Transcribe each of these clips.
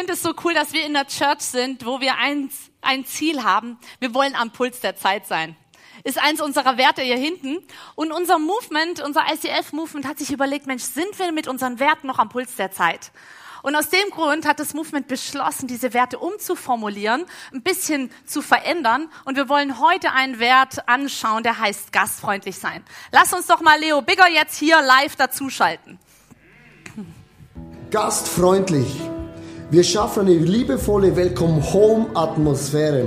finde es so cool, dass wir in der Church sind, wo wir eins, ein Ziel haben. Wir wollen am Puls der Zeit sein. Ist eins unserer Werte hier hinten. Und unser Movement, unser ICF-Movement hat sich überlegt, Mensch, sind wir mit unseren Werten noch am Puls der Zeit? Und aus dem Grund hat das Movement beschlossen, diese Werte umzuformulieren, ein bisschen zu verändern. Und wir wollen heute einen Wert anschauen, der heißt gastfreundlich sein. Lass uns doch mal Leo Bigger jetzt hier live dazuschalten. Gastfreundlich. Wir schaffen eine liebevolle Welcome-Home-Atmosphäre.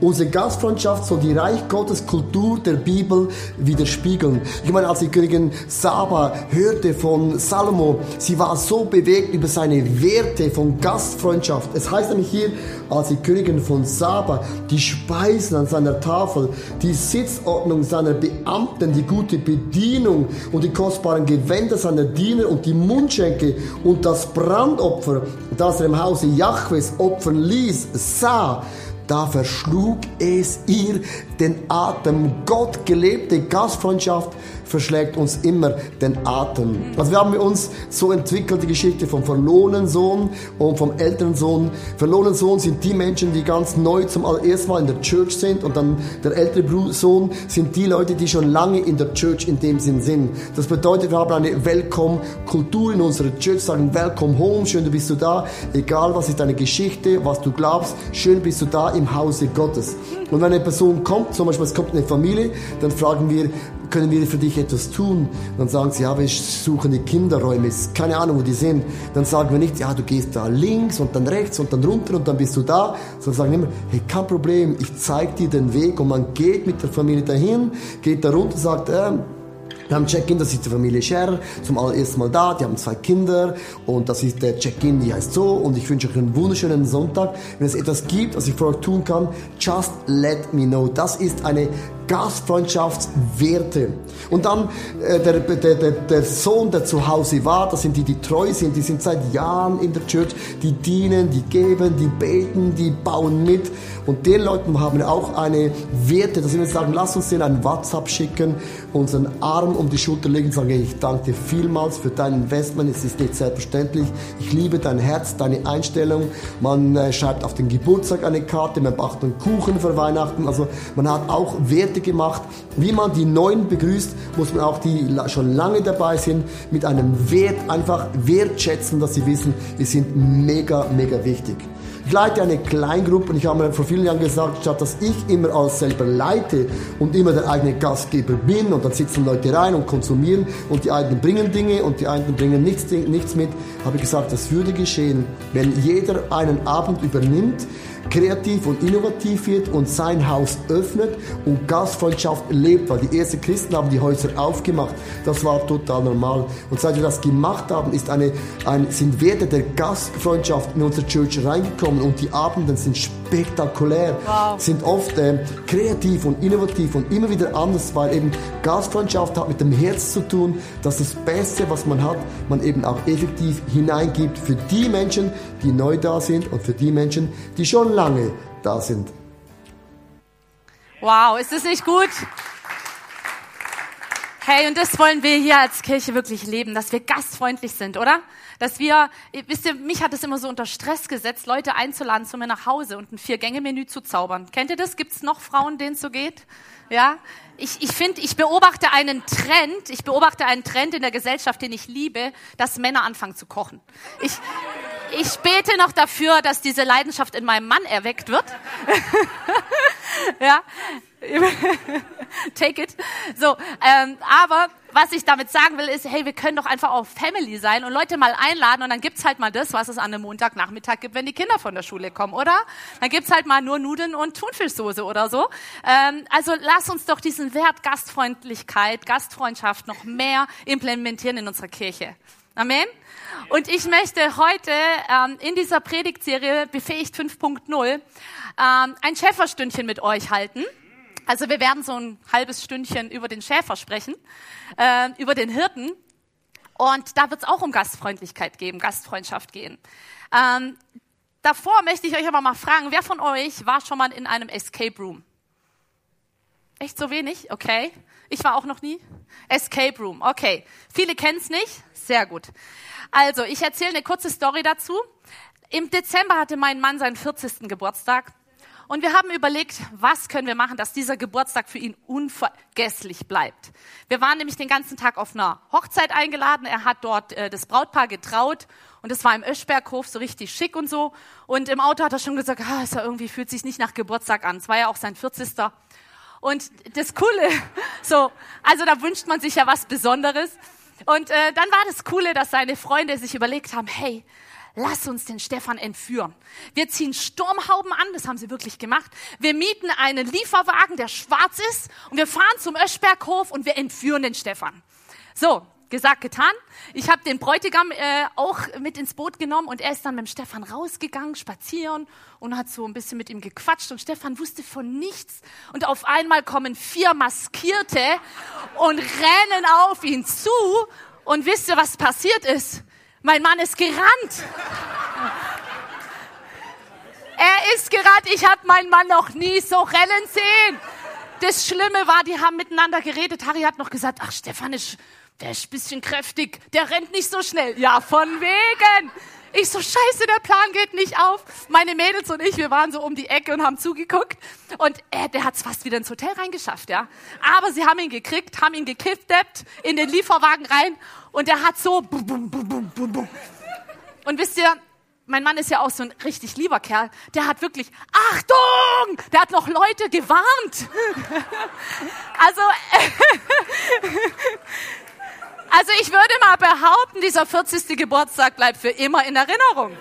Unsere Gastfreundschaft soll die Reich Gottes Kultur der Bibel widerspiegeln. Ich meine, als die Königin Saba hörte von Salomo, sie war so bewegt über seine Werte von Gastfreundschaft. Es heißt nämlich hier, als die Königin von Saba die Speisen an seiner Tafel, die Sitzordnung seiner Beamten, die gute Bedienung und die kostbaren Gewänder seiner Diener und die Mundschenke und das Brandopfer, das er im Hause Jahwes opfern ließ, sah, da verschlug es ihr den Atem. Gott gelebte Gastfreundschaft verschlägt uns immer den Atem. Also wir haben uns so entwickelt, die Geschichte vom verlorenen Sohn und vom älteren Sohn. Verlorenen Sohn sind die Menschen, die ganz neu zum allerersten Mal in der Church sind und dann der ältere Sohn sind die Leute, die schon lange in der Church in dem Sinn sind. Das bedeutet, wir haben eine Welcome-Kultur in unserer Church, sagen Welcome home, schön, du bist du da, egal was ist deine Geschichte, was du glaubst, schön bist du da im Hause Gottes. Und wenn eine Person kommt, zum Beispiel es kommt eine Familie, dann fragen wir, können wir für dich etwas tun? Dann sagen sie, ja, wir suchen die Kinderräume, keine Ahnung, wo die sind. Dann sagen wir nicht, ja, du gehst da links und dann rechts und dann runter und dann bist du da, sondern sagen immer, hey, kein Problem, ich zeige dir den Weg und man geht mit der Familie dahin, geht da runter, sagt, äh, wir haben Check-in, das ist die Familie Scherer, zum allerersten Mal da, die haben zwei Kinder und das ist der Check-in, die heißt so und ich wünsche euch einen wunderschönen Sonntag. Wenn es etwas gibt, was ich für euch tun kann, just let me know. Das ist eine Gastfreundschaftswerte. Und dann äh, der, der, der, der Sohn, der zu Hause war, das sind die, die treu sind, die sind seit Jahren in der Church, die dienen, die geben, die beten, die bauen mit. Und den Leuten haben auch eine Werte, dass wir sagen, lass uns denen einen WhatsApp schicken, unseren Arm um die Schulter legen und sagen, ich danke dir vielmals für dein Investment, es ist nicht selbstverständlich. Ich liebe dein Herz, deine Einstellung. Man äh, schreibt auf den Geburtstag eine Karte, man macht einen Kuchen für Weihnachten. Also man hat auch Werte Schritte gemacht. Wie man die Neuen begrüßt, muss man auch die schon lange dabei sind, mit einem Wert einfach wertschätzen, dass sie wissen, wir sind mega, mega wichtig. Ich leite eine Kleingruppe und ich habe mir vor vielen Jahren gesagt, statt dass ich immer alles selber leite und immer der eigene Gastgeber bin und dann sitzen Leute rein und konsumieren und die einen bringen Dinge und die einen bringen nichts, nichts mit, habe ich gesagt, das würde geschehen, wenn jeder einen Abend übernimmt, kreativ und innovativ wird und sein Haus öffnet und Gastfreundschaft lebt, weil die ersten Christen haben die Häuser aufgemacht. Das war total normal. Und seit wir das gemacht haben, ist eine, ein, sind Werte der Gastfreundschaft in unsere Church reingekommen und die Abenden sind spektakulär, wow. sind oft äh, kreativ und innovativ und immer wieder anders, weil eben Gastfreundschaft hat mit dem Herz zu tun, dass das Beste, was man hat, man eben auch effektiv hineingibt für die Menschen, die neu da sind und für die Menschen, die schon lange da sind. Wow, ist das nicht gut? Hey, und das wollen wir hier als Kirche wirklich leben, dass wir gastfreundlich sind, oder? Dass wir, wisst ihr, mich hat es immer so unter Stress gesetzt, Leute einzuladen zu mir nach Hause und ein Vier-Gänge-Menü zu zaubern. Kennt ihr das? Gibt es noch Frauen, denen es so geht? Ja? Ich, ich finde, ich beobachte einen Trend, ich beobachte einen Trend in der Gesellschaft, den ich liebe, dass Männer anfangen zu kochen. Ich, ich bete noch dafür, dass diese Leidenschaft in meinem Mann erweckt wird. ja, take it. So, ähm, aber was ich damit sagen will, ist, hey, wir können doch einfach auch Family sein und Leute mal einladen und dann gibt's halt mal das, was es an einem Montagnachmittag gibt, wenn die Kinder von der Schule kommen, oder? Dann gibt's halt mal nur Nudeln und Thunfischsoße oder so. Ähm, also lass uns doch diesen Wert Gastfreundlichkeit, Gastfreundschaft noch mehr implementieren in unserer Kirche. Amen. Und ich möchte heute ähm, in dieser Predigtserie Befähigt 5.0 ähm, ein Schäferstündchen mit euch halten. Also wir werden so ein halbes Stündchen über den Schäfer sprechen, äh, über den Hirten. Und da wird es auch um Gastfreundlichkeit geben, Gastfreundschaft gehen. Ähm, davor möchte ich euch aber mal fragen, wer von euch war schon mal in einem Escape Room? Echt so wenig? Okay. Ich war auch noch nie. Escape Room, okay. Viele kennen es nicht. Sehr gut. Also, ich erzähle eine kurze Story dazu. Im Dezember hatte mein Mann seinen 40. Geburtstag. Und wir haben überlegt, was können wir machen, dass dieser Geburtstag für ihn unvergesslich bleibt. Wir waren nämlich den ganzen Tag auf einer Hochzeit eingeladen. Er hat dort äh, das Brautpaar getraut und es war im Öschberghof so richtig schick und so. Und im Auto hat er schon gesagt, ah, ist ja irgendwie fühlt sich nicht nach Geburtstag an. Es war ja auch sein 40. Und das Coole, so, also da wünscht man sich ja was Besonderes. Und äh, dann war das Coole, dass seine Freunde sich überlegt haben, hey, lass uns den Stefan entführen. Wir ziehen Sturmhauben an, das haben sie wirklich gemacht. Wir mieten einen Lieferwagen, der schwarz ist, und wir fahren zum Öschberghof und wir entführen den Stefan. So, gesagt, getan. Ich habe den Bräutigam äh, auch mit ins Boot genommen und er ist dann mit dem Stefan rausgegangen, spazieren und hat so ein bisschen mit ihm gequatscht und Stefan wusste von nichts und auf einmal kommen vier Maskierte und rennen auf ihn zu und wisst ihr, was passiert ist? Mein Mann ist gerannt. Er ist gerannt. Ich habe meinen Mann noch nie so rennen sehen. Das Schlimme war, die haben miteinander geredet. Harry hat noch gesagt, ach, Stefan ist, der ist ein bisschen kräftig. Der rennt nicht so schnell. Ja, von wegen. Ich so, scheiße, der Plan geht nicht auf. Meine Mädels und ich, wir waren so um die Ecke und haben zugeguckt. Und äh, der hat's fast wieder ins Hotel reingeschafft, ja. Aber sie haben ihn gekriegt, haben ihn gekidnappt, in den Lieferwagen rein. Und der hat so, bum, bum, bum, bum, bum, bum. Und wisst ihr, mein Mann ist ja auch so ein richtig lieber Kerl. Der hat wirklich, Achtung! Der hat noch Leute gewarnt. also, also ich würde mal behaupten, dieser 40. Geburtstag bleibt für immer in Erinnerung.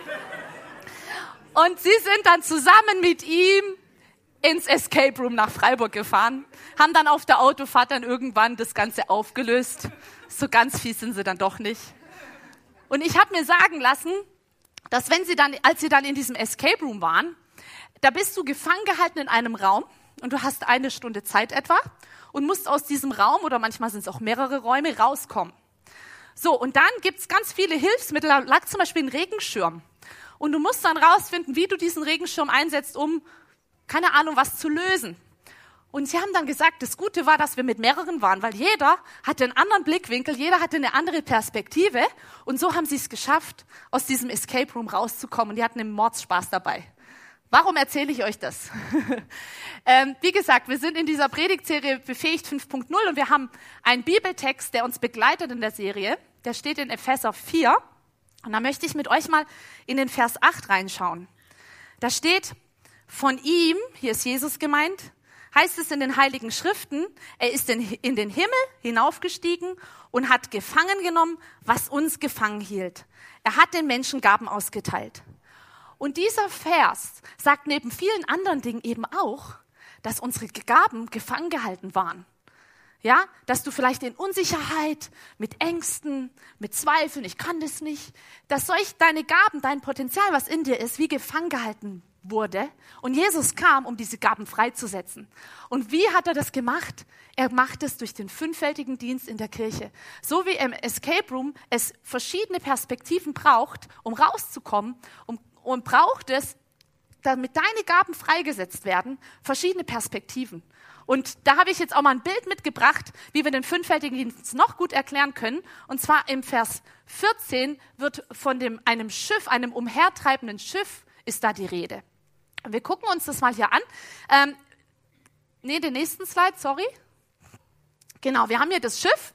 Und sie sind dann zusammen mit ihm ins Escape Room nach Freiburg gefahren, haben dann auf der Autofahrt dann irgendwann das Ganze aufgelöst. So ganz fies sind sie dann doch nicht. Und ich habe mir sagen lassen, dass wenn sie dann, als sie dann in diesem Escape Room waren, da bist du gefangen gehalten in einem Raum und du hast eine Stunde Zeit etwa und musst aus diesem Raum oder manchmal sind es auch mehrere Räume rauskommen. So, und dann gibt's ganz viele Hilfsmittel. Da lag zum Beispiel ein Regenschirm. Und du musst dann rausfinden, wie du diesen Regenschirm einsetzt, um, keine Ahnung, was zu lösen. Und sie haben dann gesagt, das Gute war, dass wir mit mehreren waren, weil jeder hatte einen anderen Blickwinkel, jeder hatte eine andere Perspektive. Und so haben sie es geschafft, aus diesem Escape Room rauszukommen. Die hatten einen Mordspaß dabei. Warum erzähle ich euch das? ähm, wie gesagt, wir sind in dieser Predigtserie Befähigt 5.0 und wir haben einen Bibeltext, der uns begleitet in der Serie. Der steht in Epheser 4. Und da möchte ich mit euch mal in den Vers 8 reinschauen. Da steht, von ihm, hier ist Jesus gemeint, heißt es in den Heiligen Schriften, er ist in den Himmel hinaufgestiegen und hat gefangen genommen, was uns gefangen hielt. Er hat den Menschen Gaben ausgeteilt. Und dieser Vers sagt neben vielen anderen Dingen eben auch, dass unsere Gaben gefangen gehalten waren. Ja, dass du vielleicht in Unsicherheit, mit Ängsten, mit Zweifeln, ich kann das nicht, dass solch deine Gaben, dein Potenzial, was in dir ist, wie gefangen gehalten wurde. Und Jesus kam, um diese Gaben freizusetzen. Und wie hat er das gemacht? Er macht es durch den fünffältigen Dienst in der Kirche. So wie im Escape Room es verschiedene Perspektiven braucht, um rauszukommen, um und braucht es, damit deine Gaben freigesetzt werden, verschiedene Perspektiven. Und da habe ich jetzt auch mal ein Bild mitgebracht, wie wir den fünffältigen Dienst noch gut erklären können. Und zwar im Vers 14 wird von dem, einem Schiff, einem umhertreibenden Schiff, ist da die Rede. Wir gucken uns das mal hier an. Ähm, nee, den nächsten Slide, sorry. Genau, wir haben hier das Schiff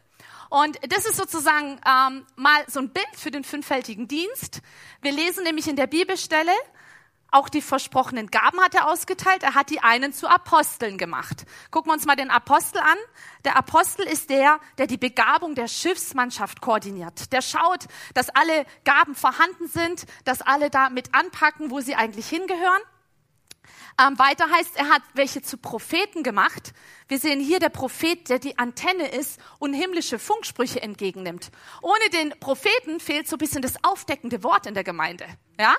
und das ist sozusagen ähm, mal so ein Bild für den fünffältigen Dienst. Wir lesen nämlich in der Bibelstelle, auch die versprochenen Gaben hat er ausgeteilt. Er hat die einen zu Aposteln gemacht. Gucken wir uns mal den Apostel an. Der Apostel ist der, der die Begabung der Schiffsmannschaft koordiniert. Der schaut, dass alle Gaben vorhanden sind, dass alle da mit anpacken, wo sie eigentlich hingehören. Ähm, weiter heißt, er hat welche zu Propheten gemacht. Wir sehen hier der Prophet, der die Antenne ist und himmlische Funksprüche entgegennimmt. Ohne den Propheten fehlt so ein bisschen das aufdeckende Wort in der Gemeinde. Ja?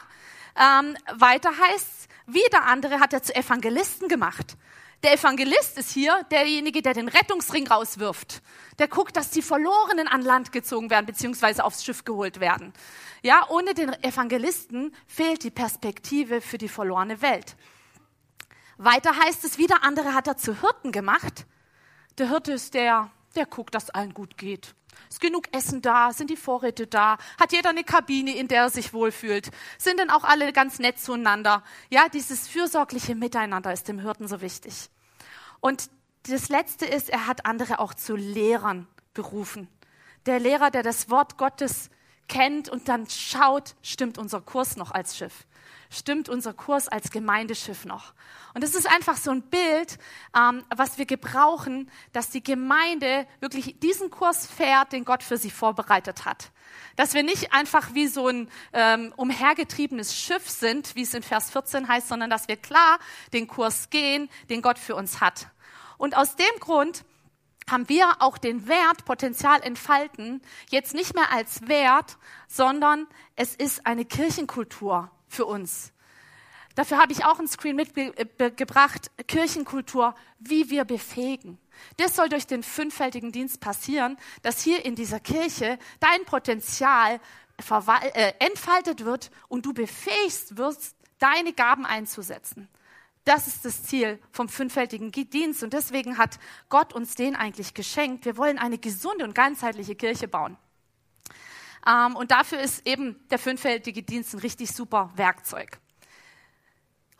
Ähm, weiter heißt, wieder andere hat er zu Evangelisten gemacht. Der Evangelist ist hier derjenige, der den Rettungsring rauswirft. Der guckt, dass die Verlorenen an Land gezogen werden, beziehungsweise aufs Schiff geholt werden. Ja, ohne den Evangelisten fehlt die Perspektive für die verlorene Welt. Weiter heißt es, wieder andere hat er zu Hirten gemacht. Der Hirte ist der, der guckt, dass allen gut geht. Ist genug Essen da? Sind die Vorräte da? Hat jeder eine Kabine, in der er sich wohlfühlt? Sind denn auch alle ganz nett zueinander? Ja, dieses fürsorgliche Miteinander ist dem Hirten so wichtig. Und das Letzte ist, er hat andere auch zu Lehrern berufen. Der Lehrer, der das Wort Gottes kennt und dann schaut, stimmt unser Kurs noch als Schiff? Stimmt unser Kurs als Gemeindeschiff noch? Und das ist einfach so ein Bild, ähm, was wir gebrauchen, dass die Gemeinde wirklich diesen Kurs fährt, den Gott für sie vorbereitet hat. Dass wir nicht einfach wie so ein ähm, umhergetriebenes Schiff sind, wie es in Vers 14 heißt, sondern dass wir klar den Kurs gehen, den Gott für uns hat. Und aus dem Grund haben wir auch den Wert Potenzial entfalten, jetzt nicht mehr als Wert, sondern es ist eine Kirchenkultur für uns. Dafür habe ich auch ein Screen mitgebracht, Kirchenkultur, wie wir befähigen. Das soll durch den fünffältigen Dienst passieren, dass hier in dieser Kirche dein Potenzial äh, entfaltet wird und du befähigt wirst, deine Gaben einzusetzen. Das ist das Ziel vom fünffältigen Dienst und deswegen hat Gott uns den eigentlich geschenkt. Wir wollen eine gesunde und ganzheitliche Kirche bauen. Ähm, und dafür ist eben der fünffältige Dienst ein richtig super Werkzeug.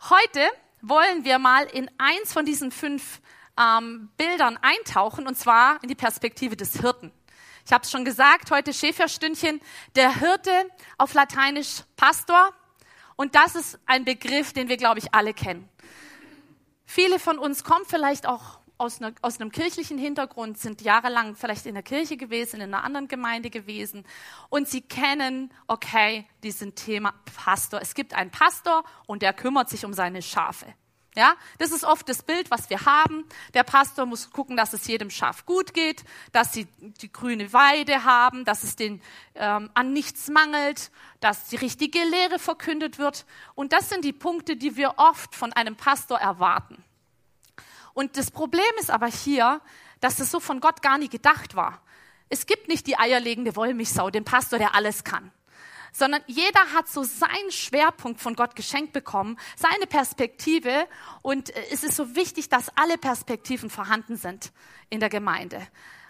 Heute wollen wir mal in eins von diesen fünf ähm, Bildern eintauchen und zwar in die Perspektive des Hirten. Ich habe es schon gesagt, heute Schäferstündchen. Der Hirte auf Lateinisch Pastor. Und das ist ein Begriff, den wir, glaube ich, alle kennen. Viele von uns kommen vielleicht auch aus, einer, aus, einem kirchlichen Hintergrund, sind jahrelang vielleicht in der Kirche gewesen, in einer anderen Gemeinde gewesen und sie kennen, okay, diesen Thema Pastor. Es gibt einen Pastor und der kümmert sich um seine Schafe. Ja, das ist oft das Bild, was wir haben. Der Pastor muss gucken, dass es jedem Schaf gut geht, dass sie die grüne Weide haben, dass es den ähm, an nichts mangelt, dass die richtige Lehre verkündet wird. Und das sind die Punkte, die wir oft von einem Pastor erwarten. Und das Problem ist aber hier, dass es so von Gott gar nicht gedacht war. Es gibt nicht die eierlegende Wollmilchsau, den Pastor, der alles kann sondern jeder hat so seinen Schwerpunkt von Gott geschenkt bekommen, seine Perspektive. Und äh, es ist so wichtig, dass alle Perspektiven vorhanden sind in der Gemeinde.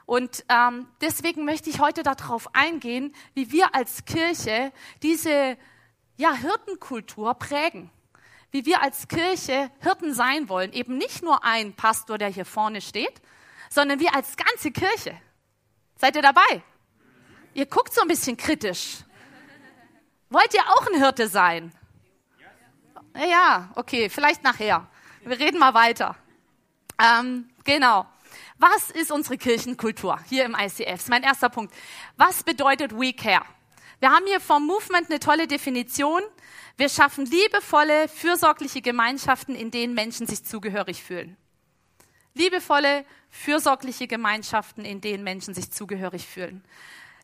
Und ähm, deswegen möchte ich heute darauf eingehen, wie wir als Kirche diese ja, Hirtenkultur prägen. Wie wir als Kirche Hirten sein wollen. Eben nicht nur ein Pastor, der hier vorne steht, sondern wir als ganze Kirche. Seid ihr dabei? Ihr guckt so ein bisschen kritisch. Wollt ihr auch ein Hirte sein? Ja, okay, vielleicht nachher. Wir reden mal weiter. Ähm, genau. Was ist unsere Kirchenkultur hier im ICF? Das ist mein erster Punkt. Was bedeutet We Care? Wir haben hier vom Movement eine tolle Definition. Wir schaffen liebevolle, fürsorgliche Gemeinschaften, in denen Menschen sich zugehörig fühlen. Liebevolle, fürsorgliche Gemeinschaften, in denen Menschen sich zugehörig fühlen.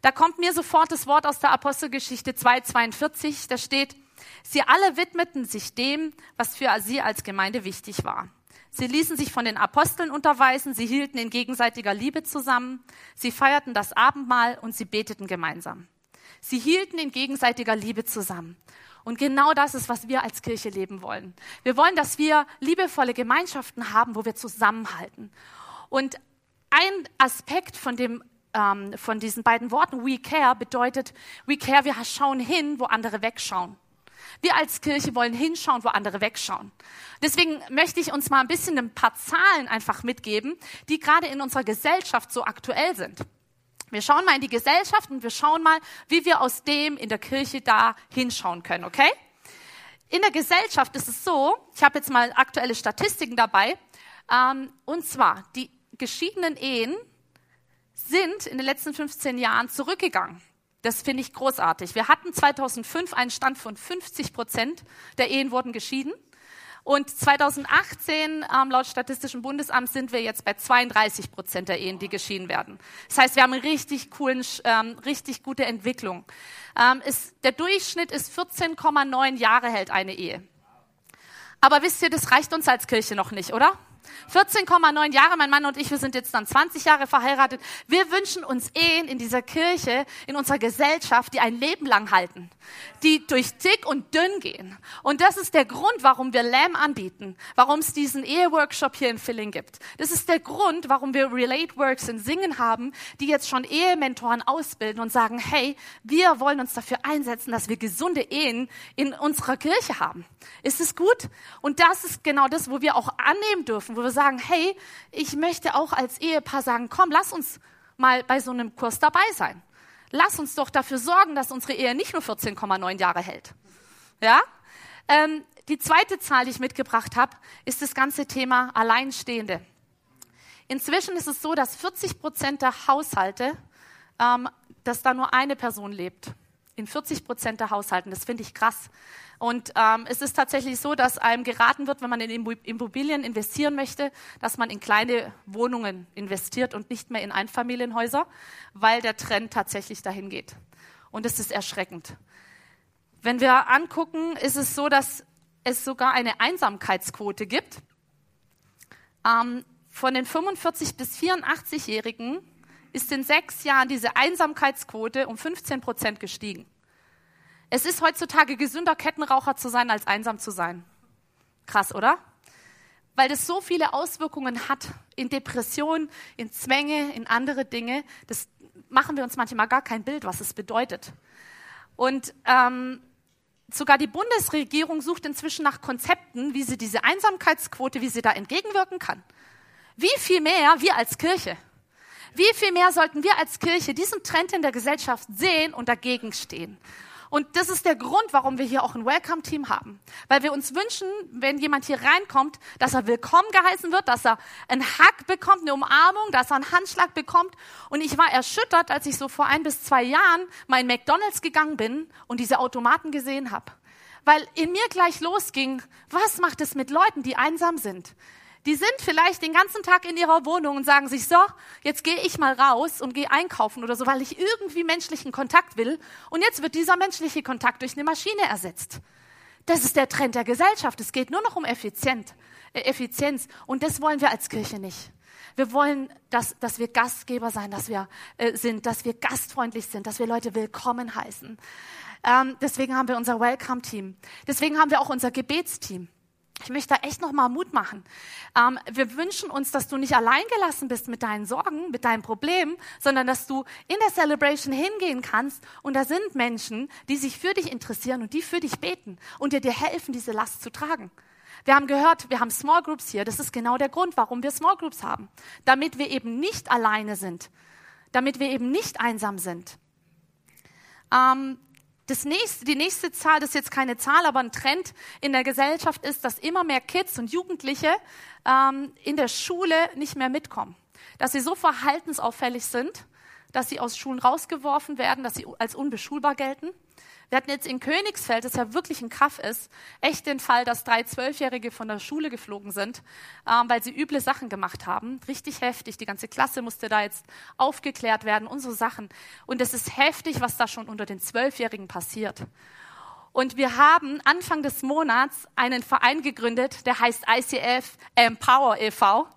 Da kommt mir sofort das Wort aus der Apostelgeschichte 2,42. Da steht, sie alle widmeten sich dem, was für sie als Gemeinde wichtig war. Sie ließen sich von den Aposteln unterweisen, sie hielten in gegenseitiger Liebe zusammen, sie feierten das Abendmahl und sie beteten gemeinsam. Sie hielten in gegenseitiger Liebe zusammen. Und genau das ist, was wir als Kirche leben wollen. Wir wollen, dass wir liebevolle Gemeinschaften haben, wo wir zusammenhalten. Und ein Aspekt von dem ähm, von diesen beiden Worten, we care, bedeutet, we care, wir schauen hin, wo andere wegschauen. Wir als Kirche wollen hinschauen, wo andere wegschauen. Deswegen möchte ich uns mal ein bisschen ein paar Zahlen einfach mitgeben, die gerade in unserer Gesellschaft so aktuell sind. Wir schauen mal in die Gesellschaft und wir schauen mal, wie wir aus dem in der Kirche da hinschauen können, okay? In der Gesellschaft ist es so, ich habe jetzt mal aktuelle Statistiken dabei, ähm, und zwar die geschiedenen Ehen sind in den letzten 15 Jahren zurückgegangen. Das finde ich großartig. Wir hatten 2005 einen Stand von 50 Prozent der Ehen wurden geschieden. Und 2018, ähm, laut Statistischem Bundesamt, sind wir jetzt bei 32 Prozent der Ehen, die geschieden werden. Das heißt, wir haben eine richtig coolen, ähm, richtig gute Entwicklung. Ähm, ist, der Durchschnitt ist 14,9 Jahre hält eine Ehe. Aber wisst ihr, das reicht uns als Kirche noch nicht, oder? 14,9 Jahre, mein Mann und ich, wir sind jetzt dann 20 Jahre verheiratet. Wir wünschen uns Ehen in dieser Kirche, in unserer Gesellschaft, die ein Leben lang halten, die durch dick und dünn gehen. Und das ist der Grund, warum wir Lamb anbieten, warum es diesen Eheworkshop hier in Filling gibt. Das ist der Grund, warum wir Relate Works in Singen haben, die jetzt schon Ehementoren ausbilden und sagen, hey, wir wollen uns dafür einsetzen, dass wir gesunde Ehen in unserer Kirche haben. Ist es gut? Und das ist genau das, wo wir auch annehmen dürfen, wo wir sagen, hey, ich möchte auch als Ehepaar sagen, komm, lass uns mal bei so einem Kurs dabei sein. Lass uns doch dafür sorgen, dass unsere Ehe nicht nur 14,9 Jahre hält. Ja? Ähm, die zweite Zahl, die ich mitgebracht habe, ist das ganze Thema Alleinstehende. Inzwischen ist es so, dass 40 Prozent der Haushalte, ähm, dass da nur eine Person lebt. In 40 Prozent der Haushalten. Das finde ich krass. Und ähm, es ist tatsächlich so, dass einem geraten wird, wenn man in Immobilien investieren möchte, dass man in kleine Wohnungen investiert und nicht mehr in Einfamilienhäuser, weil der Trend tatsächlich dahin geht. Und es ist erschreckend. Wenn wir angucken, ist es so, dass es sogar eine Einsamkeitsquote gibt. Ähm, von den 45 bis 84-Jährigen ist in sechs Jahren diese Einsamkeitsquote um 15 Prozent gestiegen. Es ist heutzutage gesünder, Kettenraucher zu sein, als einsam zu sein. Krass, oder? Weil das so viele Auswirkungen hat in Depressionen, in Zwänge, in andere Dinge. Das machen wir uns manchmal gar kein Bild, was es bedeutet. Und ähm, sogar die Bundesregierung sucht inzwischen nach Konzepten, wie sie diese Einsamkeitsquote, wie sie da entgegenwirken kann. Wie viel mehr wir als Kirche? Wie viel mehr sollten wir als Kirche diesen Trend in der Gesellschaft sehen und dagegen stehen? Und das ist der Grund, warum wir hier auch ein Welcome-Team haben. Weil wir uns wünschen, wenn jemand hier reinkommt, dass er willkommen geheißen wird, dass er einen Hack bekommt, eine Umarmung, dass er einen Handschlag bekommt. Und ich war erschüttert, als ich so vor ein bis zwei Jahren mal in McDonalds gegangen bin und diese Automaten gesehen habe. Weil in mir gleich losging, was macht es mit Leuten, die einsam sind? Die sind vielleicht den ganzen Tag in ihrer Wohnung und sagen sich, so, jetzt gehe ich mal raus und gehe einkaufen oder so, weil ich irgendwie menschlichen Kontakt will. Und jetzt wird dieser menschliche Kontakt durch eine Maschine ersetzt. Das ist der Trend der Gesellschaft. Es geht nur noch um Effizient, äh, Effizienz. Und das wollen wir als Kirche nicht. Wir wollen, dass, dass wir Gastgeber sein, dass wir äh, sind, dass wir gastfreundlich sind, dass wir Leute willkommen heißen. Ähm, deswegen haben wir unser Welcome-Team. Deswegen haben wir auch unser Gebetsteam. Ich möchte da echt nochmal Mut machen. Ähm, wir wünschen uns, dass du nicht allein gelassen bist mit deinen Sorgen, mit deinen Problemen, sondern dass du in der Celebration hingehen kannst und da sind Menschen, die sich für dich interessieren und die für dich beten und dir, dir helfen, diese Last zu tragen. Wir haben gehört, wir haben Small Groups hier. Das ist genau der Grund, warum wir Small Groups haben. Damit wir eben nicht alleine sind. Damit wir eben nicht einsam sind. Ähm, das nächste, die nächste Zahl, das ist jetzt keine Zahl, aber ein Trend in der Gesellschaft ist, dass immer mehr Kids und Jugendliche ähm, in der Schule nicht mehr mitkommen. Dass sie so verhaltensauffällig sind, dass sie aus Schulen rausgeworfen werden, dass sie als unbeschulbar gelten. Wir hatten jetzt in Königsfeld, das ja wirklich ein Kaff ist, echt den Fall, dass drei Zwölfjährige von der Schule geflogen sind, ähm, weil sie üble Sachen gemacht haben. Richtig heftig. Die ganze Klasse musste da jetzt aufgeklärt werden und so Sachen. Und es ist heftig, was da schon unter den Zwölfjährigen passiert. Und wir haben Anfang des Monats einen Verein gegründet, der heißt ICF Empower e.V.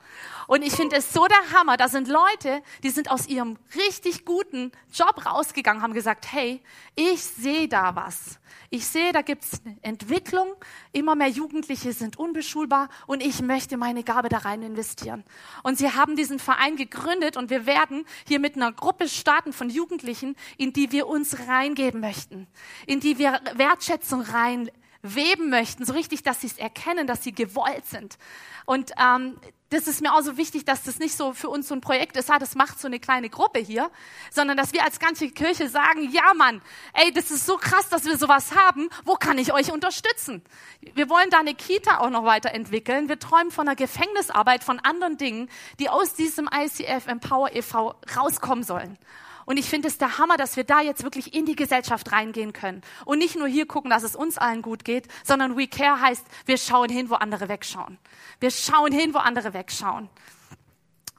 Und ich finde es so der Hammer. Da sind Leute, die sind aus ihrem richtig guten Job rausgegangen, haben gesagt, hey, ich sehe da was. Ich sehe, da gibt's eine Entwicklung. Immer mehr Jugendliche sind unbeschulbar und ich möchte meine Gabe da rein investieren. Und sie haben diesen Verein gegründet und wir werden hier mit einer Gruppe starten von Jugendlichen, in die wir uns reingeben möchten, in die wir Wertschätzung rein weben möchten, so richtig, dass sie es erkennen, dass sie gewollt sind. Und ähm, das ist mir auch so wichtig, dass das nicht so für uns so ein Projekt ist, ah, das macht so eine kleine Gruppe hier, sondern dass wir als ganze Kirche sagen, ja Mann, ey, das ist so krass, dass wir sowas haben, wo kann ich euch unterstützen? Wir wollen da eine Kita auch noch weiterentwickeln. Wir träumen von einer Gefängnisarbeit, von anderen Dingen, die aus diesem ICF Empower e.V. rauskommen sollen. Und ich finde es der Hammer, dass wir da jetzt wirklich in die Gesellschaft reingehen können. Und nicht nur hier gucken, dass es uns allen gut geht, sondern We Care heißt, wir schauen hin, wo andere wegschauen. Wir schauen hin, wo andere wegschauen.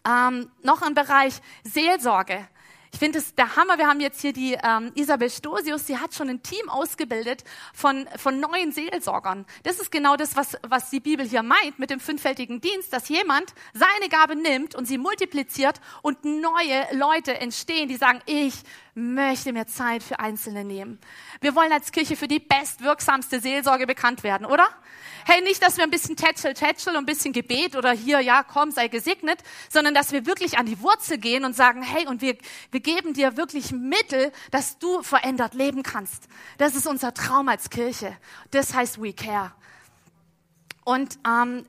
Ähm, noch ein Bereich Seelsorge. Ich finde es der Hammer. Wir haben jetzt hier die ähm, Isabel Stosius, sie hat schon ein Team ausgebildet von, von neuen Seelsorgern. Das ist genau das, was, was die Bibel hier meint mit dem fünffältigen Dienst, dass jemand seine Gabe nimmt und sie multipliziert und neue Leute entstehen, die sagen, ich möchte mir Zeit für Einzelne nehmen. Wir wollen als Kirche für die bestwirksamste Seelsorge bekannt werden, oder? Hey, nicht, dass wir ein bisschen tätschel, tätschel und ein bisschen Gebet oder hier, ja, komm, sei gesegnet, sondern dass wir wirklich an die Wurzel gehen und sagen, hey, und wir, wir geben dir wirklich Mittel, dass du verändert leben kannst. Das ist unser Traum als Kirche. Das heißt We Care. Und ähm,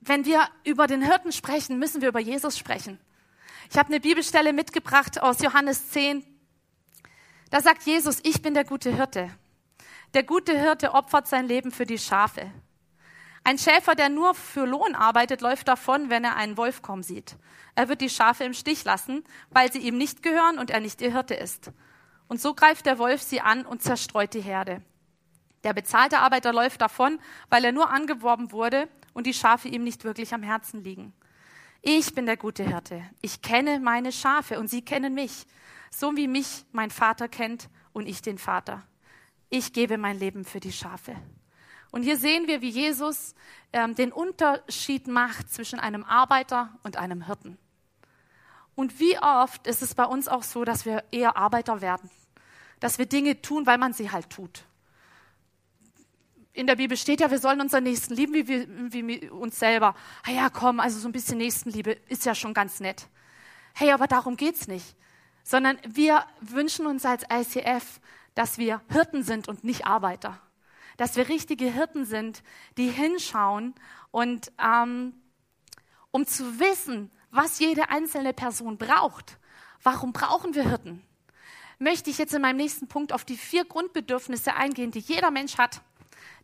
wenn wir über den Hirten sprechen, müssen wir über Jesus sprechen. Ich habe eine Bibelstelle mitgebracht aus Johannes 10. Da sagt Jesus, ich bin der gute Hirte. Der gute Hirte opfert sein Leben für die Schafe. Ein Schäfer, der nur für Lohn arbeitet, läuft davon, wenn er einen Wolf kommen sieht. Er wird die Schafe im Stich lassen, weil sie ihm nicht gehören und er nicht ihr Hirte ist. Und so greift der Wolf sie an und zerstreut die Herde. Der bezahlte Arbeiter läuft davon, weil er nur angeworben wurde und die Schafe ihm nicht wirklich am Herzen liegen. Ich bin der gute Hirte. Ich kenne meine Schafe und sie kennen mich, so wie mich mein Vater kennt und ich den Vater. Ich gebe mein Leben für die Schafe. Und hier sehen wir, wie Jesus ähm, den Unterschied macht zwischen einem Arbeiter und einem Hirten. Und wie oft ist es bei uns auch so, dass wir eher Arbeiter werden, dass wir Dinge tun, weil man sie halt tut. In der Bibel steht ja, wir sollen unseren Nächsten lieben wie, wie, wie uns selber. Ah ja, komm, also so ein bisschen Nächstenliebe ist ja schon ganz nett. Hey, aber darum geht's nicht. Sondern wir wünschen uns als ICF, dass wir Hirten sind und nicht Arbeiter dass wir richtige Hirten sind, die hinschauen und ähm, um zu wissen, was jede einzelne Person braucht. Warum brauchen wir Hirten? Möchte ich jetzt in meinem nächsten Punkt auf die vier Grundbedürfnisse eingehen, die jeder Mensch hat,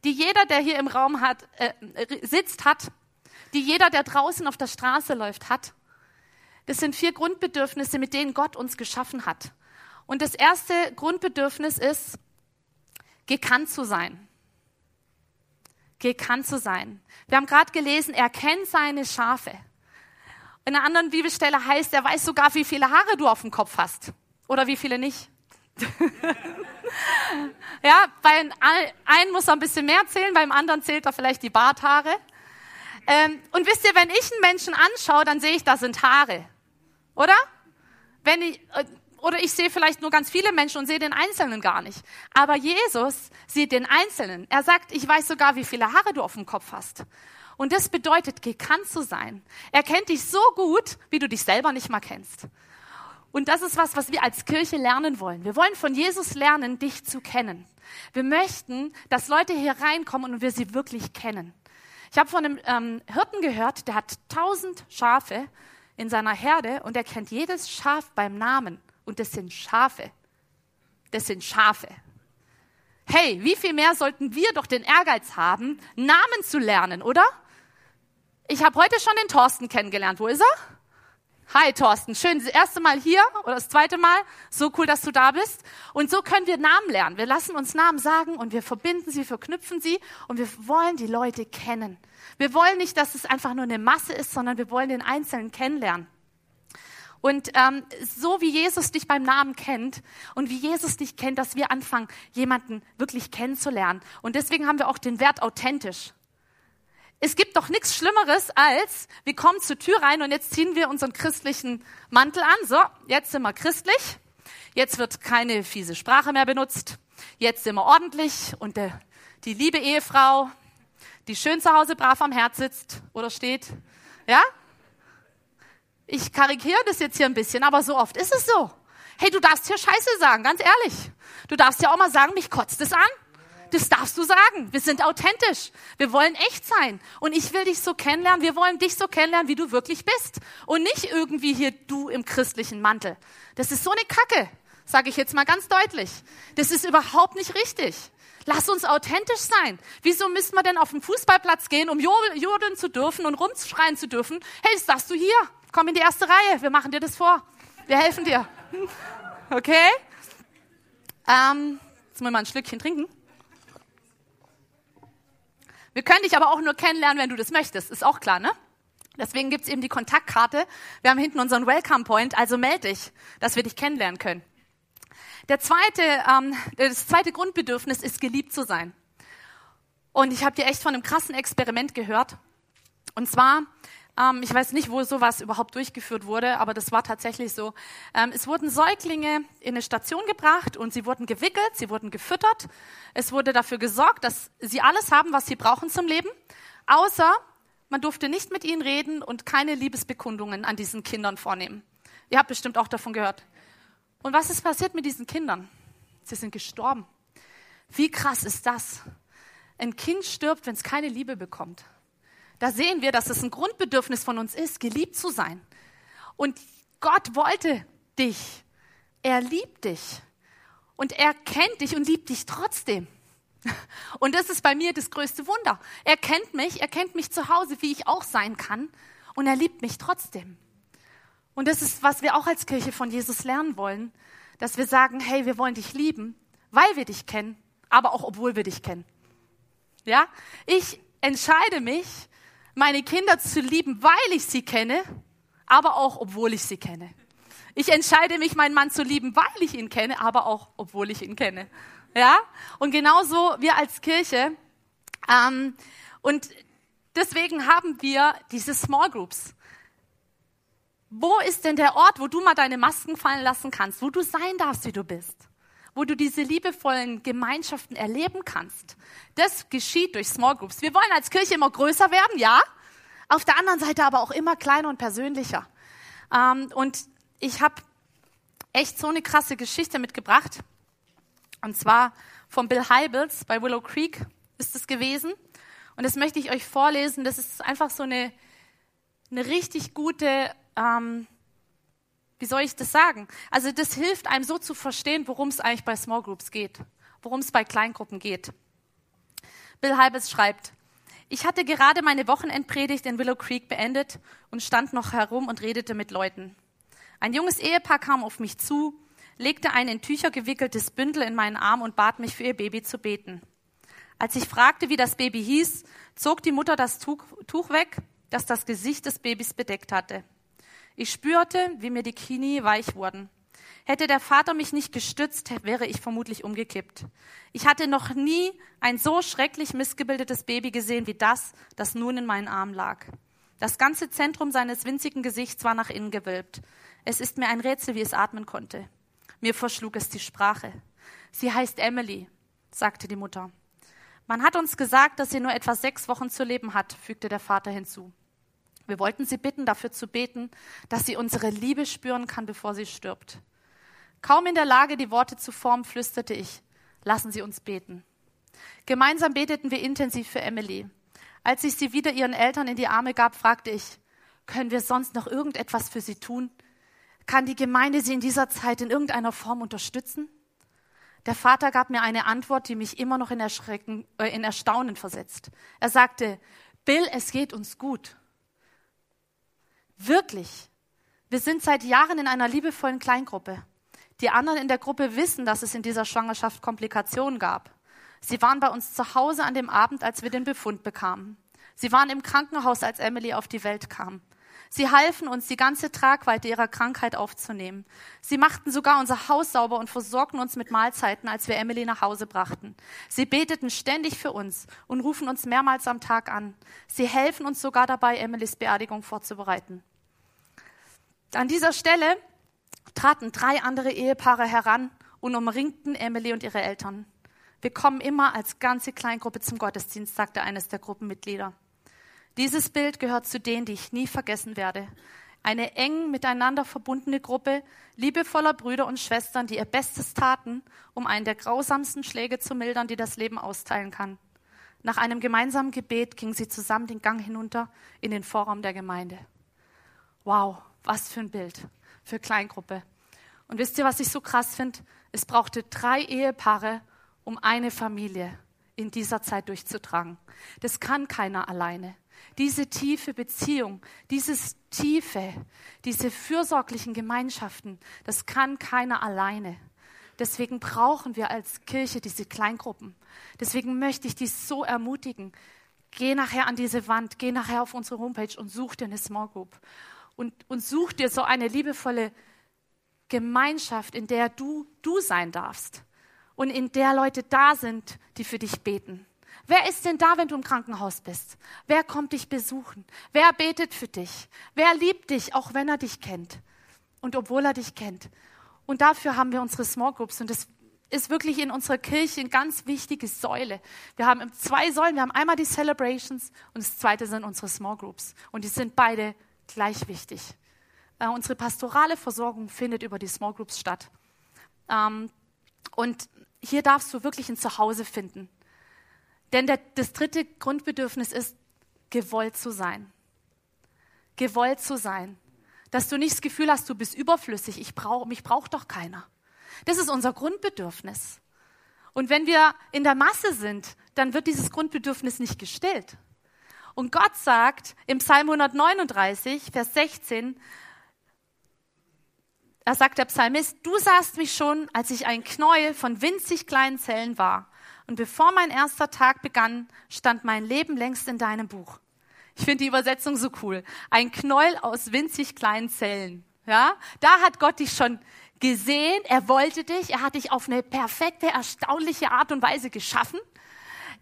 die jeder, der hier im Raum hat, äh, sitzt, hat, die jeder, der draußen auf der Straße läuft, hat. Das sind vier Grundbedürfnisse, mit denen Gott uns geschaffen hat. Und das erste Grundbedürfnis ist, gekannt zu sein gekannt zu sein. Wir haben gerade gelesen, er kennt seine Schafe. In einer anderen Bibelstelle heißt, er weiß sogar, wie viele Haare du auf dem Kopf hast. Oder wie viele nicht. ja, bei einem muss er ein bisschen mehr zählen, beim anderen zählt er vielleicht die Barthaare. Ähm, und wisst ihr, wenn ich einen Menschen anschaue, dann sehe ich, da sind Haare. Oder? Wenn ich, äh, oder ich sehe vielleicht nur ganz viele Menschen und sehe den Einzelnen gar nicht. Aber Jesus sieht den Einzelnen. Er sagt, ich weiß sogar, wie viele Haare du auf dem Kopf hast. Und das bedeutet, gekannt zu sein. Er kennt dich so gut, wie du dich selber nicht mal kennst. Und das ist was, was wir als Kirche lernen wollen. Wir wollen von Jesus lernen, dich zu kennen. Wir möchten, dass Leute hier reinkommen und wir sie wirklich kennen. Ich habe von einem ähm, Hirten gehört, der hat tausend Schafe in seiner Herde und er kennt jedes Schaf beim Namen. Und das sind Schafe. Das sind Schafe. Hey, wie viel mehr sollten wir doch den Ehrgeiz haben, Namen zu lernen, oder? Ich habe heute schon den Thorsten kennengelernt. Wo ist er? Hi Thorsten, schön, das erste Mal hier oder das zweite Mal. So cool, dass du da bist. Und so können wir Namen lernen. Wir lassen uns Namen sagen und wir verbinden sie, verknüpfen sie und wir wollen die Leute kennen. Wir wollen nicht, dass es einfach nur eine Masse ist, sondern wir wollen den Einzelnen kennenlernen. Und ähm, so wie Jesus dich beim Namen kennt und wie Jesus dich kennt, dass wir anfangen, jemanden wirklich kennenzulernen. Und deswegen haben wir auch den Wert authentisch. Es gibt doch nichts Schlimmeres als, wir kommen zur Tür rein und jetzt ziehen wir unseren christlichen Mantel an. So, jetzt sind wir christlich. Jetzt wird keine fiese Sprache mehr benutzt. Jetzt sind wir ordentlich und der, die liebe Ehefrau, die schön zu Hause brav am Herz sitzt oder steht, ja, ich karikiere das jetzt hier ein bisschen, aber so oft ist es so. Hey, du darfst hier Scheiße sagen, ganz ehrlich. Du darfst ja auch mal sagen, mich kotzt es an. Das darfst du sagen. Wir sind authentisch. Wir wollen echt sein. Und ich will dich so kennenlernen. Wir wollen dich so kennenlernen, wie du wirklich bist. Und nicht irgendwie hier du im christlichen Mantel. Das ist so eine Kacke, sage ich jetzt mal ganz deutlich. Das ist überhaupt nicht richtig. Lass uns authentisch sein. Wieso müssen wir denn auf den Fußballplatz gehen, um jodeln zu dürfen und rumschreien zu dürfen? Hey, das darfst du hier. Komm in die erste Reihe, wir machen dir das vor. Wir helfen dir. Okay? Ähm, jetzt muss ich mal ein Schlückchen trinken. Wir können dich aber auch nur kennenlernen, wenn du das möchtest. Ist auch klar, ne? Deswegen gibt's eben die Kontaktkarte. Wir haben hinten unseren Welcome Point, also melde dich, dass wir dich kennenlernen können. Der zweite, ähm, das zweite Grundbedürfnis ist, geliebt zu sein. Und ich habe dir echt von einem krassen Experiment gehört. Und zwar, ähm, ich weiß nicht, wo sowas überhaupt durchgeführt wurde, aber das war tatsächlich so. Ähm, es wurden Säuglinge in eine Station gebracht und sie wurden gewickelt, sie wurden gefüttert. Es wurde dafür gesorgt, dass sie alles haben, was sie brauchen zum Leben, außer man durfte nicht mit ihnen reden und keine Liebesbekundungen an diesen Kindern vornehmen. Ihr habt bestimmt auch davon gehört. Und was ist passiert mit diesen Kindern? Sie sind gestorben. Wie krass ist das? ein Kind stirbt, wenn es keine Liebe bekommt. Da sehen wir, dass es ein Grundbedürfnis von uns ist, geliebt zu sein. Und Gott wollte dich. Er liebt dich. Und er kennt dich und liebt dich trotzdem. Und das ist bei mir das größte Wunder. Er kennt mich, er kennt mich zu Hause, wie ich auch sein kann. Und er liebt mich trotzdem. Und das ist, was wir auch als Kirche von Jesus lernen wollen, dass wir sagen, hey, wir wollen dich lieben, weil wir dich kennen, aber auch obwohl wir dich kennen. Ja? Ich entscheide mich, meine Kinder zu lieben, weil ich sie kenne, aber auch obwohl ich sie kenne. Ich entscheide mich, meinen Mann zu lieben, weil ich ihn kenne, aber auch obwohl ich ihn kenne. Ja? Und genauso wir als Kirche. Ähm, und deswegen haben wir diese Small Groups. Wo ist denn der Ort, wo du mal deine Masken fallen lassen kannst, wo du sein darfst, wie du bist? Wo du diese liebevollen Gemeinschaften erleben kannst. Das geschieht durch Small Groups. Wir wollen als Kirche immer größer werden, ja. Auf der anderen Seite aber auch immer kleiner und persönlicher. Ähm, und ich habe echt so eine krasse Geschichte mitgebracht. Und zwar von Bill Heibels bei Willow Creek ist es gewesen. Und das möchte ich euch vorlesen. Das ist einfach so eine, eine richtig gute ähm, wie soll ich das sagen? Also das hilft einem so zu verstehen, worum es eigentlich bei Small Groups geht, worum es bei Kleingruppen geht. Bill Halbes schreibt, ich hatte gerade meine Wochenendpredigt in Willow Creek beendet und stand noch herum und redete mit Leuten. Ein junges Ehepaar kam auf mich zu, legte ein in Tücher gewickeltes Bündel in meinen Arm und bat mich für ihr Baby zu beten. Als ich fragte, wie das Baby hieß, zog die Mutter das Tuch, weg, das das Gesicht des Babys bedeckt hatte. Ich spürte, wie mir die Knie weich wurden. Hätte der Vater mich nicht gestützt, wäre ich vermutlich umgekippt. Ich hatte noch nie ein so schrecklich missgebildetes Baby gesehen wie das, das nun in meinen Armen lag. Das ganze Zentrum seines winzigen Gesichts war nach innen gewölbt. Es ist mir ein Rätsel, wie es atmen konnte. Mir verschlug es die Sprache. Sie heißt Emily, sagte die Mutter. Man hat uns gesagt, dass sie nur etwa sechs Wochen zu leben hat, fügte der Vater hinzu. Wir wollten sie bitten, dafür zu beten, dass sie unsere Liebe spüren kann, bevor sie stirbt. Kaum in der Lage, die Worte zu formen, flüsterte ich, lassen Sie uns beten. Gemeinsam beteten wir intensiv für Emily. Als ich sie wieder ihren Eltern in die Arme gab, fragte ich, können wir sonst noch irgendetwas für sie tun? Kann die Gemeinde sie in dieser Zeit in irgendeiner Form unterstützen? Der Vater gab mir eine Antwort, die mich immer noch in, Erschrecken, äh, in Erstaunen versetzt. Er sagte, Bill, es geht uns gut. Wirklich. Wir sind seit Jahren in einer liebevollen Kleingruppe. Die anderen in der Gruppe wissen, dass es in dieser Schwangerschaft Komplikationen gab. Sie waren bei uns zu Hause an dem Abend, als wir den Befund bekamen. Sie waren im Krankenhaus, als Emily auf die Welt kam. Sie halfen uns, die ganze Tragweite ihrer Krankheit aufzunehmen. Sie machten sogar unser Haus sauber und versorgten uns mit Mahlzeiten, als wir Emily nach Hause brachten. Sie beteten ständig für uns und rufen uns mehrmals am Tag an. Sie helfen uns sogar dabei, Emilys Beerdigung vorzubereiten. An dieser Stelle traten drei andere Ehepaare heran und umringten Emily und ihre Eltern. Wir kommen immer als ganze Kleingruppe zum Gottesdienst, sagte eines der Gruppenmitglieder. Dieses Bild gehört zu denen, die ich nie vergessen werde. Eine eng miteinander verbundene Gruppe liebevoller Brüder und Schwestern, die ihr Bestes taten, um einen der grausamsten Schläge zu mildern, die das Leben austeilen kann. Nach einem gemeinsamen Gebet gingen sie zusammen den Gang hinunter in den Vorraum der Gemeinde. Wow, was für ein Bild für Kleingruppe. Und wisst ihr, was ich so krass finde? Es brauchte drei Ehepaare, um eine Familie in dieser Zeit durchzutragen. Das kann keiner alleine. Diese tiefe Beziehung, dieses tiefe, diese fürsorglichen Gemeinschaften, das kann keiner alleine. Deswegen brauchen wir als Kirche diese Kleingruppen. Deswegen möchte ich dich so ermutigen. geh nachher an diese Wand, geh nachher auf unsere Homepage und such dir eine Small Group. Und, und such dir so eine liebevolle Gemeinschaft, in der du du sein darfst und in der Leute da sind, die für dich beten. Wer ist denn da, wenn du im Krankenhaus bist? Wer kommt dich besuchen? Wer betet für dich? Wer liebt dich, auch wenn er dich kennt? Und obwohl er dich kennt. Und dafür haben wir unsere Small Groups. Und das ist wirklich in unserer Kirche eine ganz wichtige Säule. Wir haben zwei Säulen. Wir haben einmal die Celebrations und das zweite sind unsere Small Groups. Und die sind beide gleich wichtig. Äh, unsere pastorale Versorgung findet über die Small Groups statt. Ähm, und hier darfst du wirklich ein Zuhause finden. Denn der, das dritte Grundbedürfnis ist, gewollt zu sein. Gewollt zu sein. Dass du nicht das Gefühl hast, du bist überflüssig, ich brauch, mich braucht doch keiner. Das ist unser Grundbedürfnis. Und wenn wir in der Masse sind, dann wird dieses Grundbedürfnis nicht gestillt. Und Gott sagt im Psalm 139, Vers 16, da sagt der Psalmist, du sahst mich schon, als ich ein Knäuel von winzig kleinen Zellen war. Und bevor mein erster Tag begann, stand mein Leben längst in deinem Buch. Ich finde die Übersetzung so cool. Ein Knäuel aus winzig kleinen Zellen. Ja, da hat Gott dich schon gesehen. Er wollte dich. Er hat dich auf eine perfekte, erstaunliche Art und Weise geschaffen.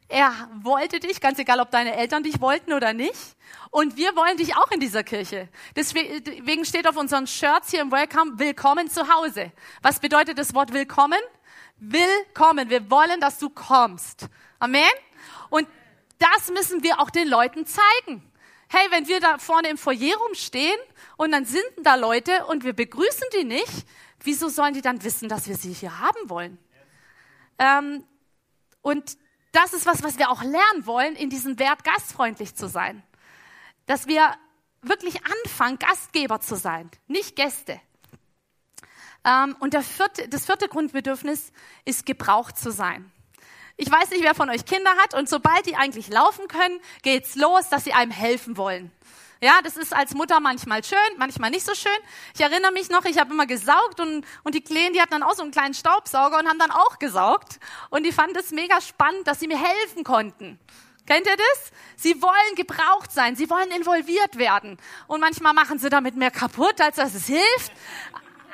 Er wollte dich, ganz egal, ob deine Eltern dich wollten oder nicht. Und wir wollen dich auch in dieser Kirche. Deswegen steht auf unseren Shirts hier im Welcome, willkommen zu Hause. Was bedeutet das Wort willkommen? Willkommen. Wir wollen, dass du kommst. Amen. Und das müssen wir auch den Leuten zeigen. Hey, wenn wir da vorne im Foyer rumstehen und dann sind da Leute und wir begrüßen die nicht, wieso sollen die dann wissen, dass wir sie hier haben wollen? Ähm, und das ist was, was wir auch lernen wollen, in diesem Wert gastfreundlich zu sein. Dass wir wirklich anfangen, Gastgeber zu sein, nicht Gäste. Ähm, und vierte, das vierte Grundbedürfnis ist, gebraucht zu sein. Ich weiß nicht, wer von euch Kinder hat und sobald die eigentlich laufen können, geht's los, dass sie einem helfen wollen. Ja, das ist als Mutter manchmal schön, manchmal nicht so schön. Ich erinnere mich noch, ich habe immer gesaugt und, und die Kleinen, die hatten dann auch so einen kleinen Staubsauger und haben dann auch gesaugt. Und die fanden es mega spannend, dass sie mir helfen konnten. Kennt ihr das? Sie wollen gebraucht sein, sie wollen involviert werden. Und manchmal machen sie damit mehr kaputt, als dass es hilft.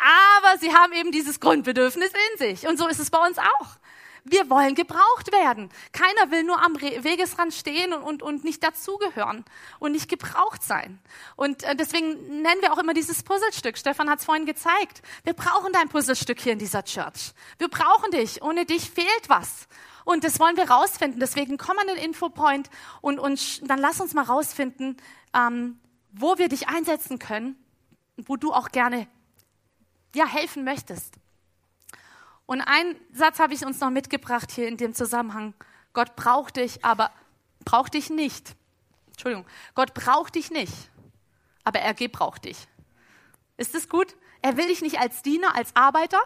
Aber sie haben eben dieses Grundbedürfnis in sich. Und so ist es bei uns auch. Wir wollen gebraucht werden. Keiner will nur am Wegesrand stehen und, und, und nicht dazugehören und nicht gebraucht sein. Und äh, deswegen nennen wir auch immer dieses Puzzlestück. Stefan hat es vorhin gezeigt. Wir brauchen dein Puzzlestück hier in dieser Church. Wir brauchen dich. Ohne dich fehlt was. Und das wollen wir rausfinden. Deswegen komm an den Infopoint und, und dann lass uns mal rausfinden, ähm, wo wir dich einsetzen können, wo du auch gerne ja, helfen möchtest. Und einen Satz habe ich uns noch mitgebracht hier in dem Zusammenhang. Gott braucht dich, aber braucht dich nicht. Entschuldigung. Gott braucht dich nicht, aber er gebraucht dich. Ist das gut? Er will dich nicht als Diener, als Arbeiter,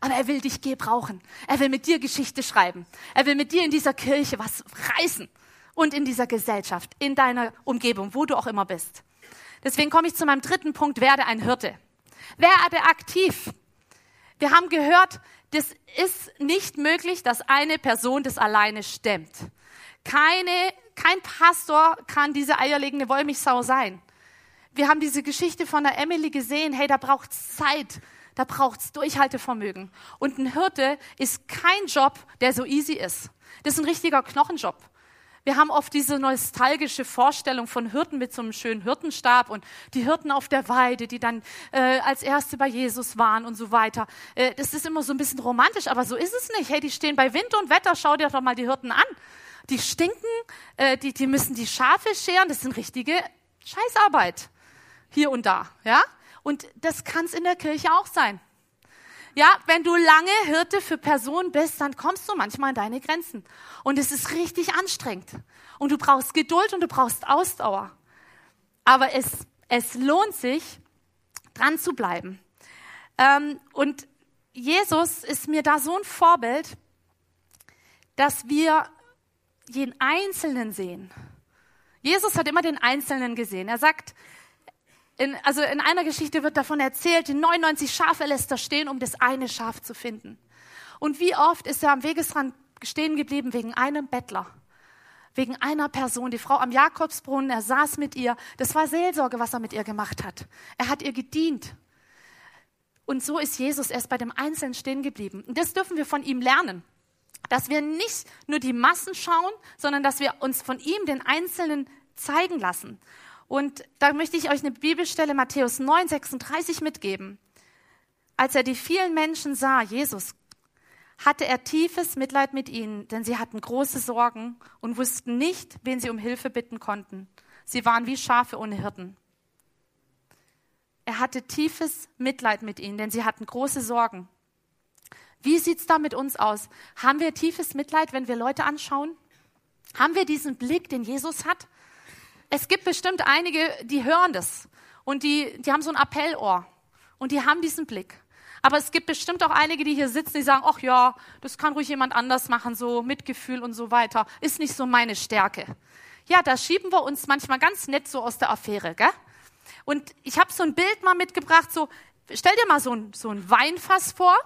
aber er will dich gebrauchen. Er will mit dir Geschichte schreiben. Er will mit dir in dieser Kirche was reißen und in dieser Gesellschaft, in deiner Umgebung, wo du auch immer bist. Deswegen komme ich zu meinem dritten Punkt, werde ein Hirte. Werde aktiv. Wir haben gehört, das ist nicht möglich, dass eine Person das alleine stemmt. Keine, kein Pastor kann diese eierlegende Wollmilchsau sein. Wir haben diese Geschichte von der Emily gesehen. Hey, da braucht's Zeit. Da braucht's Durchhaltevermögen. Und ein Hirte ist kein Job, der so easy ist. Das ist ein richtiger Knochenjob. Wir haben oft diese nostalgische Vorstellung von Hirten mit so einem schönen Hirtenstab und die Hirten auf der Weide, die dann äh, als Erste bei Jesus waren und so weiter. Äh, das ist immer so ein bisschen romantisch, aber so ist es nicht. Hey, die stehen bei Wind und Wetter, schau dir doch mal die Hirten an. Die stinken, äh, die, die müssen die Schafe scheren, das sind richtige Scheißarbeit. Hier und da, ja? Und das kann es in der Kirche auch sein. Ja, wenn du lange Hirte für Personen bist, dann kommst du manchmal an deine Grenzen. Und es ist richtig anstrengend. Und du brauchst Geduld und du brauchst Ausdauer. Aber es, es lohnt sich, dran zu bleiben. Ähm, und Jesus ist mir da so ein Vorbild, dass wir jeden Einzelnen sehen. Jesus hat immer den Einzelnen gesehen. Er sagt, in, also in einer Geschichte wird davon erzählt, die 99 Schafe lässt er stehen, um das eine Schaf zu finden. Und wie oft ist er am Wegesrand stehen geblieben wegen einem Bettler, Wegen einer Person, die Frau am Jakobsbrunnen, er saß mit ihr. Das war Seelsorge, was er mit ihr gemacht hat. Er hat ihr gedient. Und so ist Jesus erst bei dem Einzelnen stehen geblieben. Und das dürfen wir von ihm lernen. Dass wir nicht nur die Massen schauen, sondern dass wir uns von ihm, den Einzelnen, zeigen lassen. Und da möchte ich euch eine Bibelstelle Matthäus 9, 36 mitgeben. Als er die vielen Menschen sah, Jesus, hatte er tiefes Mitleid mit ihnen, denn sie hatten große Sorgen und wussten nicht, wen sie um Hilfe bitten konnten. Sie waren wie Schafe ohne Hirten. Er hatte tiefes Mitleid mit ihnen, denn sie hatten große Sorgen. Wie sieht's da mit uns aus? Haben wir tiefes Mitleid, wenn wir Leute anschauen? Haben wir diesen Blick, den Jesus hat? Es gibt bestimmt einige, die hören das und die, die haben so ein Appellohr und die haben diesen Blick. Aber es gibt bestimmt auch einige, die hier sitzen, die sagen, ach ja, das kann ruhig jemand anders machen, so Mitgefühl und so weiter. Ist nicht so meine Stärke. Ja, da schieben wir uns manchmal ganz nett so aus der Affäre, gell? Und ich habe so ein Bild mal mitgebracht, so, stell dir mal so ein, so ein Weinfass vor.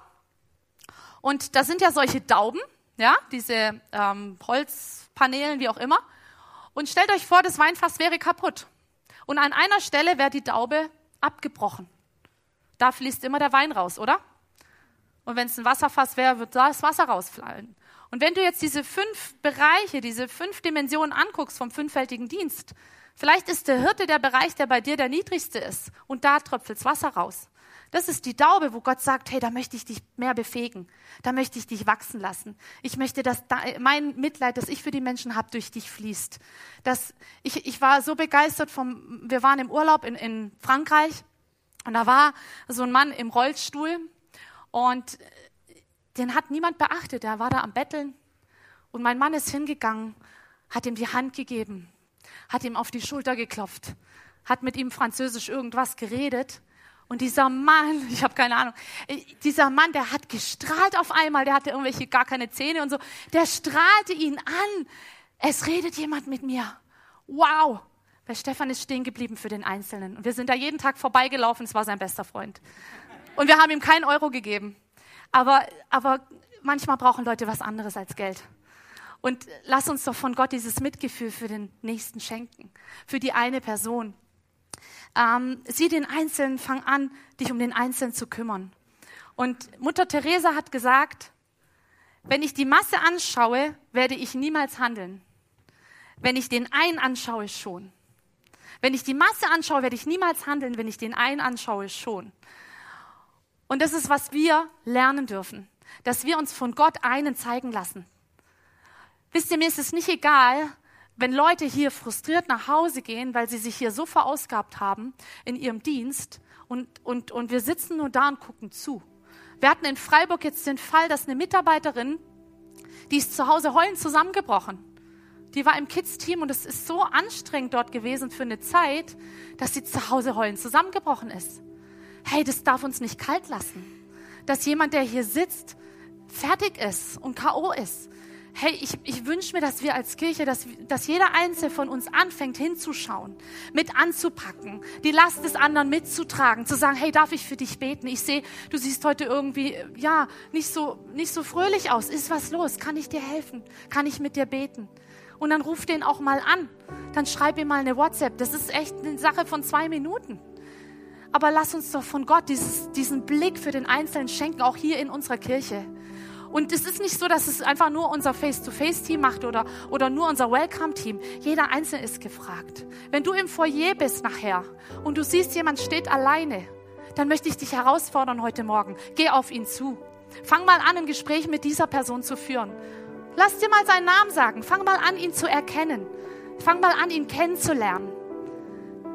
Und da sind ja solche Dauben, ja, diese ähm, Holzpanelen, wie auch immer. Und stellt euch vor, das Weinfass wäre kaputt. Und an einer Stelle wäre die Daube abgebrochen. Da fließt immer der Wein raus, oder? Und wenn es ein Wasserfass wäre, wird da das Wasser rausfallen. Und wenn du jetzt diese fünf Bereiche, diese fünf Dimensionen anguckst vom fünffältigen Dienst, vielleicht ist der Hirte der Bereich, der bei dir der niedrigste ist. Und da tröpfelt Wasser raus. Das ist die Daube, wo Gott sagt, hey, da möchte ich dich mehr befähigen. Da möchte ich dich wachsen lassen. Ich möchte, dass mein Mitleid, das ich für die Menschen habe, durch dich fließt. Das, ich, ich war so begeistert vom, wir waren im Urlaub in, in Frankreich und da war so ein Mann im Rollstuhl und den hat niemand beachtet. Er war da am Betteln und mein Mann ist hingegangen, hat ihm die Hand gegeben, hat ihm auf die Schulter geklopft, hat mit ihm französisch irgendwas geredet. Und dieser Mann, ich habe keine Ahnung, dieser Mann, der hat gestrahlt auf einmal, der hatte irgendwelche gar keine Zähne und so, der strahlte ihn an. Es redet jemand mit mir. Wow, weil Stefan ist stehen geblieben für den Einzelnen. Und wir sind da jeden Tag vorbeigelaufen, es war sein bester Freund. Und wir haben ihm keinen Euro gegeben. Aber, aber manchmal brauchen Leute was anderes als Geld. Und lass uns doch von Gott dieses Mitgefühl für den Nächsten schenken, für die eine Person. Ähm, sieh den Einzelnen, fang an, dich um den Einzelnen zu kümmern. Und Mutter Teresa hat gesagt, wenn ich die Masse anschaue, werde ich niemals handeln. Wenn ich den einen anschaue, schon. Wenn ich die Masse anschaue, werde ich niemals handeln. Wenn ich den einen anschaue, schon. Und das ist, was wir lernen dürfen. Dass wir uns von Gott einen zeigen lassen. Wisst ihr, mir ist es nicht egal, wenn Leute hier frustriert nach Hause gehen, weil sie sich hier so verausgabt haben in ihrem Dienst und, und, und wir sitzen nur da und gucken zu. Wir hatten in Freiburg jetzt den Fall, dass eine Mitarbeiterin, die ist zu Hause heulend zusammengebrochen. Die war im Kids-Team und es ist so anstrengend dort gewesen für eine Zeit, dass sie zu Hause heulend zusammengebrochen ist. Hey, das darf uns nicht kalt lassen. Dass jemand, der hier sitzt, fertig ist und K.O. ist. Hey, ich, ich wünsche mir, dass wir als Kirche, dass, dass jeder Einzelne von uns anfängt hinzuschauen, mit anzupacken, die Last des anderen mitzutragen, zu sagen, hey, darf ich für dich beten? Ich sehe, du siehst heute irgendwie, ja, nicht so, nicht so fröhlich aus. Ist was los? Kann ich dir helfen? Kann ich mit dir beten? Und dann ruf den auch mal an. Dann schreib ihm mal eine WhatsApp. Das ist echt eine Sache von zwei Minuten. Aber lass uns doch von Gott dieses, diesen Blick für den Einzelnen schenken, auch hier in unserer Kirche. Und es ist nicht so, dass es einfach nur unser Face-to-Face-Team macht oder, oder nur unser Welcome-Team. Jeder Einzelne ist gefragt. Wenn du im Foyer bist nachher und du siehst, jemand steht alleine, dann möchte ich dich herausfordern heute Morgen. Geh auf ihn zu. Fang mal an, ein Gespräch mit dieser Person zu führen. Lass dir mal seinen Namen sagen. Fang mal an, ihn zu erkennen. Fang mal an, ihn kennenzulernen.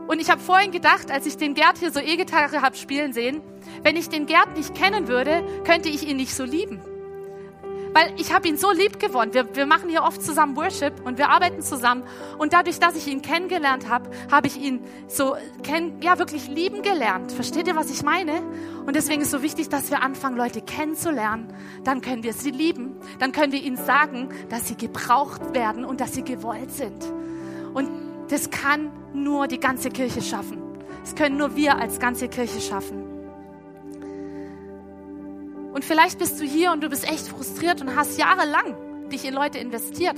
Und ich habe vorhin gedacht, als ich den Gerd hier so E-Gitarre habe spielen sehen, wenn ich den Gerd nicht kennen würde, könnte ich ihn nicht so lieben. Weil ich habe ihn so lieb gewonnen. Wir, wir machen hier oft zusammen Worship und wir arbeiten zusammen. Und dadurch, dass ich ihn kennengelernt habe, habe ich ihn so kenn, ja wirklich lieben gelernt. Versteht ihr, was ich meine? Und deswegen ist so wichtig, dass wir anfangen, Leute kennenzulernen. Dann können wir sie lieben. Dann können wir ihnen sagen, dass sie gebraucht werden und dass sie gewollt sind. Und das kann nur die ganze Kirche schaffen. Das können nur wir als ganze Kirche schaffen. Und vielleicht bist du hier und du bist echt frustriert und hast jahrelang dich in Leute investiert.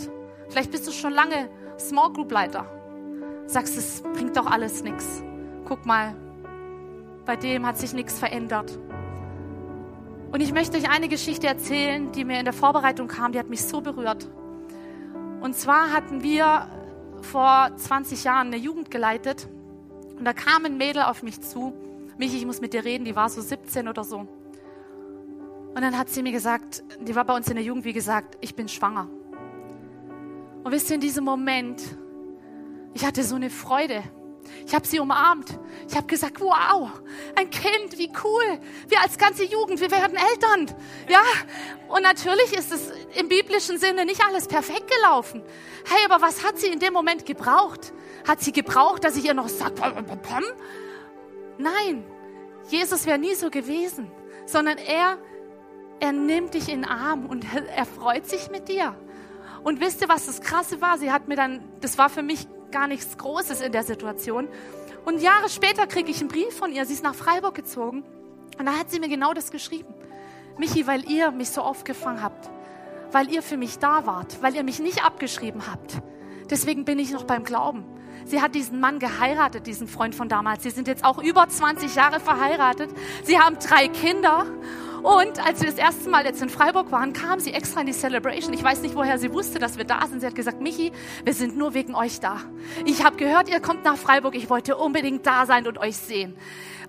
Vielleicht bist du schon lange Small Group Leiter. Sagst, es bringt doch alles nichts. Guck mal, bei dem hat sich nichts verändert. Und ich möchte euch eine Geschichte erzählen, die mir in der Vorbereitung kam, die hat mich so berührt. Und zwar hatten wir vor 20 Jahren eine Jugend geleitet und da kam ein Mädel auf mich zu. Michi, ich muss mit dir reden, die war so 17 oder so. Und dann hat sie mir gesagt, die war bei uns in der Jugend, wie gesagt, ich bin schwanger. Und wisst ihr, in diesem Moment, ich hatte so eine Freude. Ich habe sie umarmt. Ich habe gesagt, wow, ein Kind, wie cool. Wir als ganze Jugend, wir werden Eltern. Ja, und natürlich ist es im biblischen Sinne nicht alles perfekt gelaufen. Hey, aber was hat sie in dem Moment gebraucht? Hat sie gebraucht, dass ich ihr noch sage, nein, Jesus wäre nie so gewesen, sondern er, er nimmt dich in den Arm und er freut sich mit dir. Und wisst ihr, was das Krasse war? Sie hat mir dann, das war für mich gar nichts Großes in der Situation. Und Jahre später kriege ich einen Brief von ihr. Sie ist nach Freiburg gezogen. Und da hat sie mir genau das geschrieben. Michi, weil ihr mich so aufgefangen habt, weil ihr für mich da wart, weil ihr mich nicht abgeschrieben habt. Deswegen bin ich noch beim Glauben. Sie hat diesen Mann geheiratet, diesen Freund von damals. Sie sind jetzt auch über 20 Jahre verheiratet. Sie haben drei Kinder. Und als wir das erste Mal jetzt in Freiburg waren, kam sie extra in die Celebration. Ich weiß nicht, woher sie wusste, dass wir da sind. Sie hat gesagt, Michi, wir sind nur wegen euch da. Ich habe gehört, ihr kommt nach Freiburg. Ich wollte unbedingt da sein und euch sehen.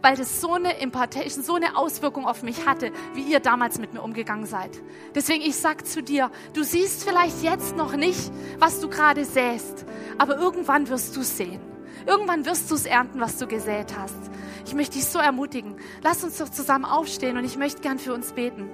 Weil das so eine Impartation, so eine Auswirkung auf mich hatte, wie ihr damals mit mir umgegangen seid. Deswegen, ich sag zu dir, du siehst vielleicht jetzt noch nicht, was du gerade säst, aber irgendwann wirst du sehen. Irgendwann wirst du es ernten, was du gesät hast. Ich möchte dich so ermutigen. Lass uns doch zusammen aufstehen und ich möchte gern für uns beten.